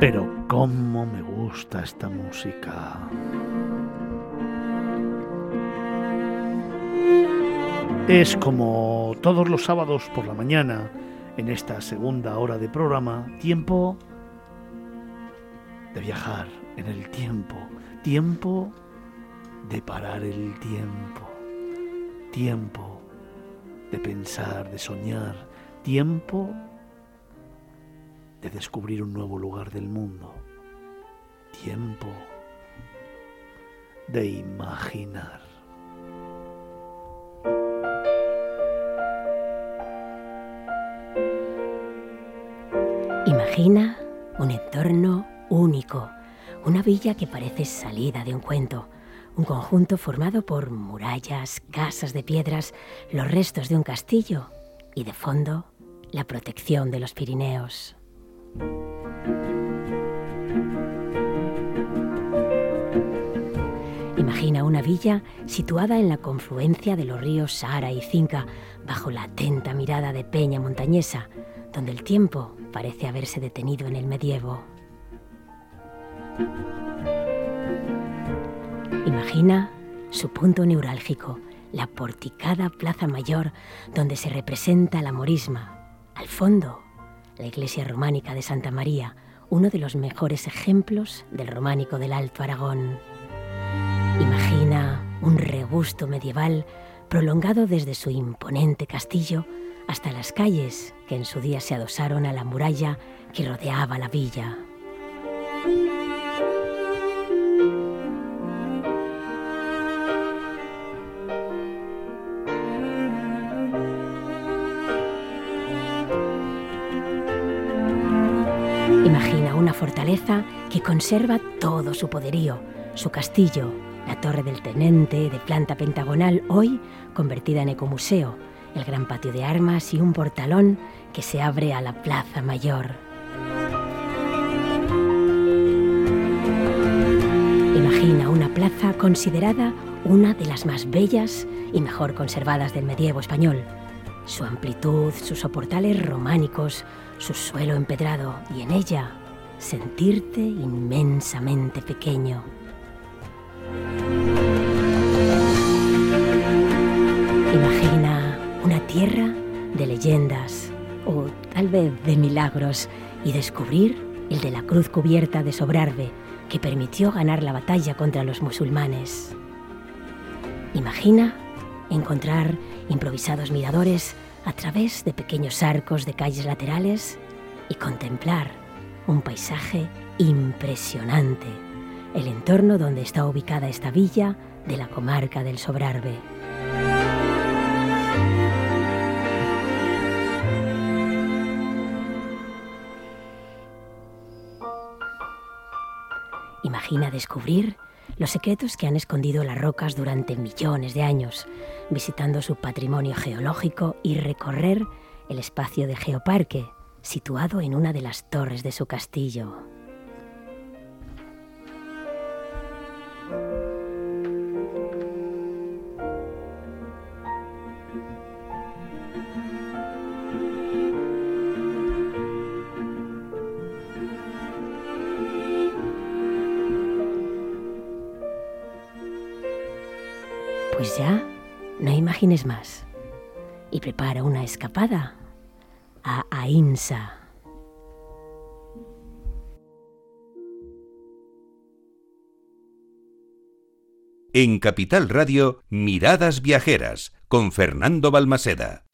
Pero cómo me gusta esta música. Es como todos los sábados por la mañana, en esta segunda hora de programa, tiempo de viajar en el tiempo, tiempo de parar el tiempo, tiempo de pensar, de soñar, tiempo de descubrir un nuevo lugar del mundo, tiempo de imaginar. Imagina un entorno único, una villa que parece salida de un cuento, un conjunto formado por murallas, casas de piedras, los restos de un castillo y de fondo la protección de los Pirineos. Imagina una villa situada en la confluencia de los ríos Sara y Cinca, bajo la atenta mirada de Peña Montañesa, donde el tiempo parece haberse detenido en el medievo. Imagina su punto neurálgico, la porticada Plaza Mayor, donde se representa la morisma. Al fondo, la iglesia románica de Santa María, uno de los mejores ejemplos del románico del Alto Aragón. Imagina un rebusto medieval prolongado desde su imponente castillo hasta las calles que en su día se adosaron a la muralla que rodeaba la villa. Una fortaleza que conserva todo su poderío, su castillo, la torre del tenente de planta pentagonal, hoy convertida en ecomuseo, el gran patio de armas y un portalón que se abre a la Plaza Mayor. Imagina una plaza considerada una de las más bellas y mejor conservadas del medievo español. Su amplitud, sus soportales románicos, su suelo empedrado y en ella sentirte inmensamente pequeño. Imagina una tierra de leyendas o tal vez de milagros y descubrir el de la cruz cubierta de Sobrarbe que permitió ganar la batalla contra los musulmanes. Imagina encontrar improvisados miradores a través de pequeños arcos de calles laterales y contemplar un paisaje impresionante, el entorno donde está ubicada esta villa de la comarca del Sobrarbe. Imagina descubrir los secretos que han escondido las rocas durante millones de años, visitando su patrimonio geológico y recorrer el espacio de Geoparque, situado en una de las torres de su castillo. Pues ya, no imagines más. Y prepara una escapada a Ainsa. En Capital Radio, Miradas Viajeras, con Fernando Balmaseda.